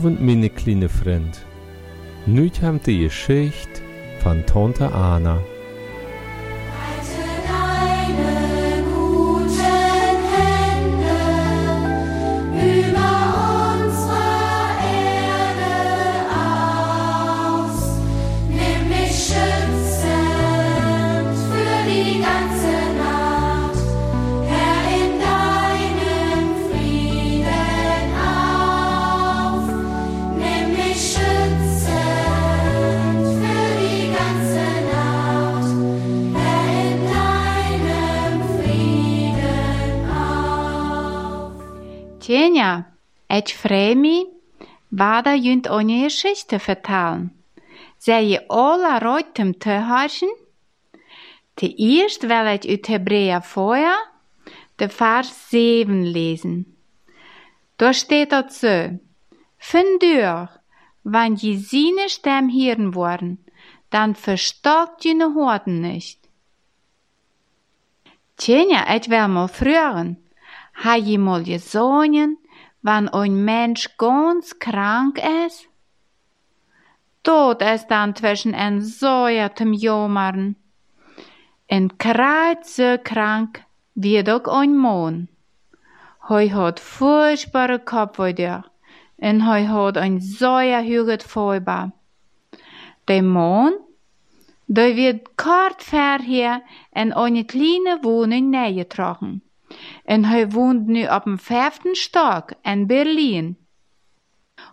Abend, meine kleine Freund. Nüüd haben die Geschichte von Tante Anna. Ich freue mich, wada junt eine Geschichte vertellen. Je alle reutem te harschen? De eerst wil ik uit Hebräer vorher, de Vers 7 lesen. Da steht so, Vandaar, wann je seine Stem hören wollen, dann verstockt je Horten nicht. Tjenja, ich will mal fragen, ha je mal gesungen, wann ein Mensch ganz krank ist? Tot ist dann zwischen ein säuertem Jommern. En kreit so krank wie doch ein Mann. Hoi hat furchtbare Kopfweh en hoi hat ein säuer hüget Feuber. Der Mann, der wird kort hier en eine kleine Wohnung neergetrokken. En hij woont nu op een vijfde stock in Berlin.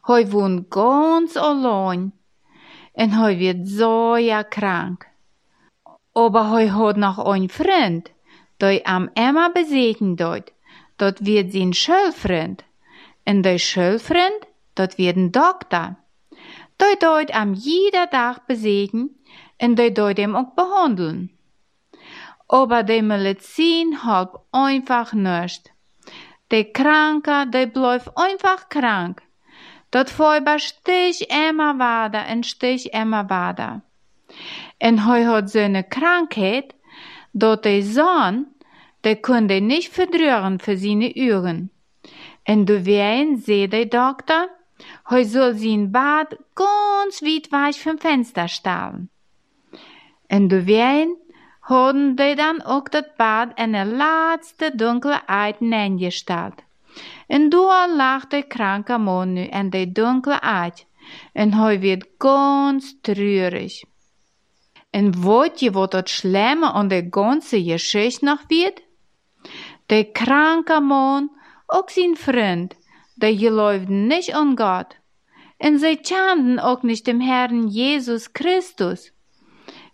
Hij woont ganz allein. En hij wird sehr krank. Aber hij hat noch ein Freund, der am immer besuchen dort. Dort wird sein Schulfreund. En der Schulfreund, dort wird ein Doktor. Der dort am jeder Tag besuchen en der dort ihm auch behandeln. Aber die Medizin halb einfach nicht. Der Kranke, der bleibt einfach krank. Dat Feuer stich immer weiter und stich immer weiter. Und hij hat so eine Krankheit, dat der Sohn, der konnte nicht verdrühren für seine Uhren. Und du wein, seh der Doktor, hij soll sein Bad ganz weit weich vom Fenster stellen. Und du wein, hadden die dan ook dat bad en de laatste donkere uit neergesteld. En daar lag de kranke man nu en de donkere uit, en hij werd ganz treurig. En weet je wat het schlimme aan de ganze Geschichte nog wird? De kranke man, ook zijn vriend, die geloofden nicht an Gott. En zij tjanden ook nicht dem Herrn Jesus Christus.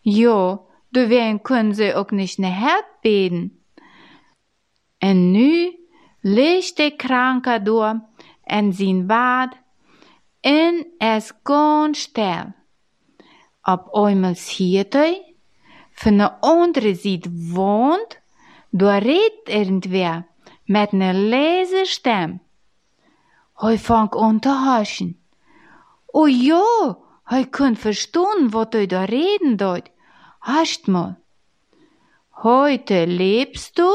Jo, du wen können sie auch nicht ne Herd beten. En nu ligt de kranke door en zijn bad en es ganz still. Op einmal sieht hij, von der andere Seite wohnt, da redet irgendwer mit ne leise Stimme. Hij fängt an zu haschen. Oh ja, hij kann verstehen, wat hij da reden dort. Hascht mal. Heute lebst du,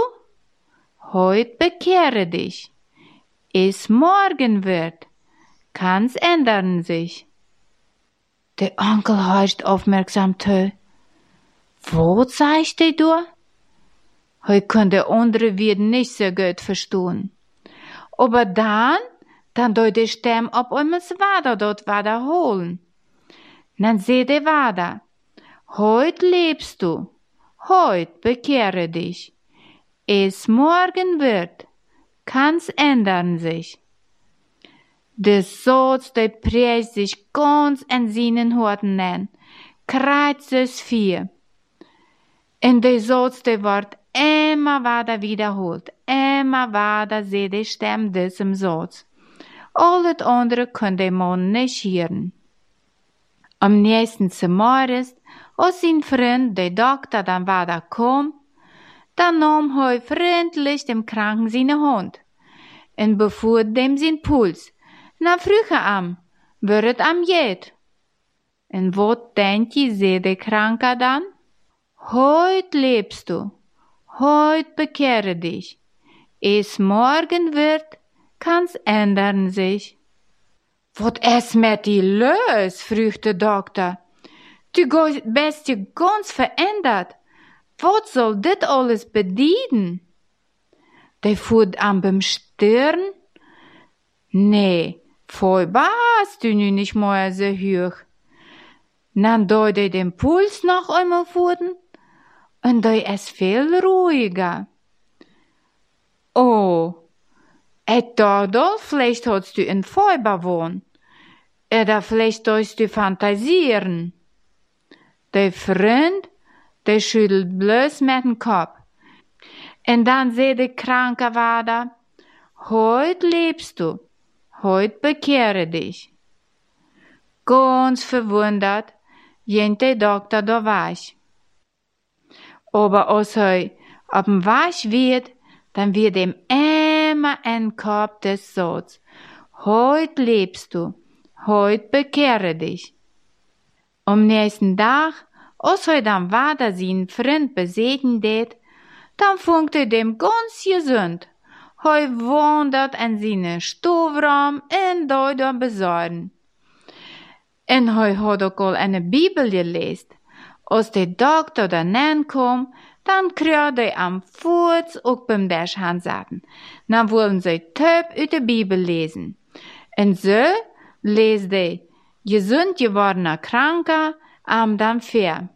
heut bekehre dich. Es morgen wird, kann's ändern sich. Der Onkel hascht aufmerksam tö. Wo zeigst du? Heu kann der andere wird nicht so gut verstehen. Aber dann, dann die Stimme ob einmal weiter dort weiter holen. Dann seh der weiter. Heut lebst du, heut bekehre dich. Es morgen wird, kann's ändern sich. Der Satz, der prägt sich ganz in seinen Horten an, kreuzt es vier. Und der Satz, der wird immer weiter wiederholt, immer weiter seht die Stimme diesem Satz. Alles andere kann der Mann nicht hören. Am nächsten Morgens als sein Freund, der Doktor, dann war da kom, dann nahm er freundlich dem Kranken seine Hand und befuhr dem sein Puls. Na früher am, wird am jet. Und wat denkt ihr, seh der Kranke dann? Heut lebst du, heut bekehre dich. Es morgen wird, kann's ändern sich. Wat is met die los? vroeg de dokter. Go- bist je ganz verändert. Wat soll dit alles bedienen? De voet aan beim Stirn? Nee, vollbar hast du nu nicht mehr so hoch. Dann da de den Puls noch einmal wurden und da es viel ruhiger. Oh, et da vielleicht hast du in Feuber wohnen. Oder vielleicht sollst du fantasieren. Der Freund, der schüttelt bloß mit dem Kopf. Und dann sagt der kranke Vater, heut lebst du, heut bekehre dich. Ganz verwundert, jent der Doktor da weich. Aber als er auf dem Weich wird, dann wird ihm immer ein Kopf des Sots. Heut lebst du, heut bekehre dich. Am nächsten Tag, als er dann weiter seinen Freund besegen det, dann funkt er dem ganz gesund. Hij wandert in zijn stoofraam en daar besorgen. En hij had ook al een Bibel gelezen. Als de dokter daarna kwam, dan kreeg hij am Fuß ook beim Tisch zaten. Dan wilden ze töp uit de Bibel lesen. En zo leest de gesund gewordene Kranke am dan ver.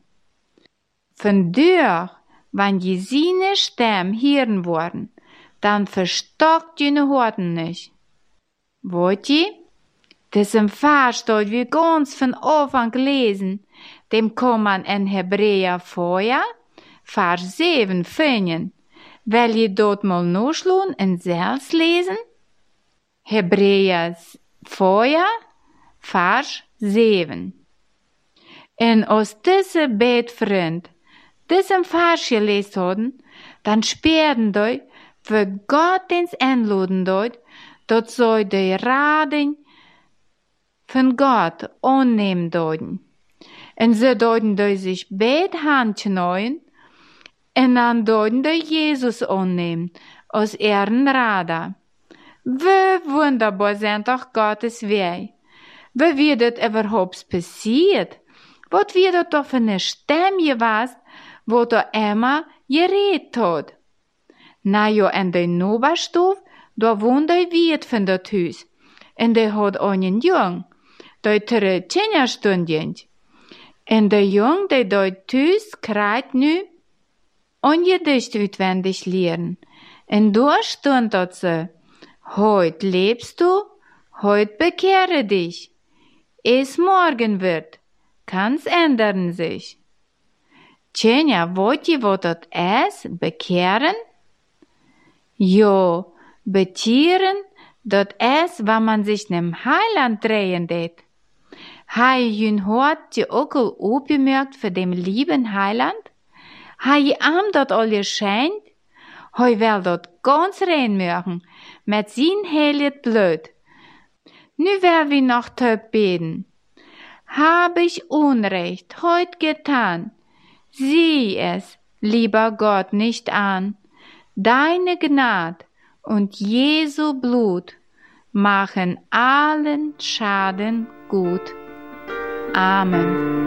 Vandaar, wann je seine Stimme hören worden, dann verstockt jene Horten nicht. Wollt ihr? Das im Vers wie ganz von Anfang gelesen. Dem kann man in Hebräer vorher, Vers 7 finden. Will ihr dort mal nachschlagen und selbst lesen? Hebräer vorher, Vers 7. En als diese Betfreund diesem Vers gelesen dann sperren die, für Gott ins Einladen dort, dort soll die Raden von Gott annehmen deuten. Und so deuten die sich beide Handchen ein, und dann deuten die Jesus annehmen, aus ihren Radar. Wie wunderbar sind doch Gottes Wege. Wie wird das überhaupt passiert? Was wird das für eine Stimme gewesen, wo da immer geredet hat? Na ja, en de Noberstof, da wohnt de Wirt von dat Hus. En de hat einen Jung, de tere Tjenerstundjen. En de Jung, de dat Hus kreit nu, en je dicht uitwendig leren. En da stund dat ze, heut lebst du, heut bekehre dich. Es morgen wird, kann's ändern sich. Ihr, wo dat es, bekehren? Jo, betieren, dat es, wann man sich nem Heiland drehen det. Hei jün hort je ook al opgemerkt für dem lieben Heiland? Hei je am dat al geschenkt? Hei wel dat ganz rein mögen, mit sin heilet Blut. Nu wer wir noch töp beten. Hab ich Unrecht heut getan? Sieh es, lieber Gott, nicht an. Deine Gnad und Jesu Blut machen allen Schaden gut. Amen.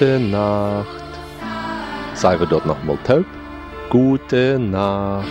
Gute Nacht. Sagen wir dort nochmal Taub. Gute Nacht.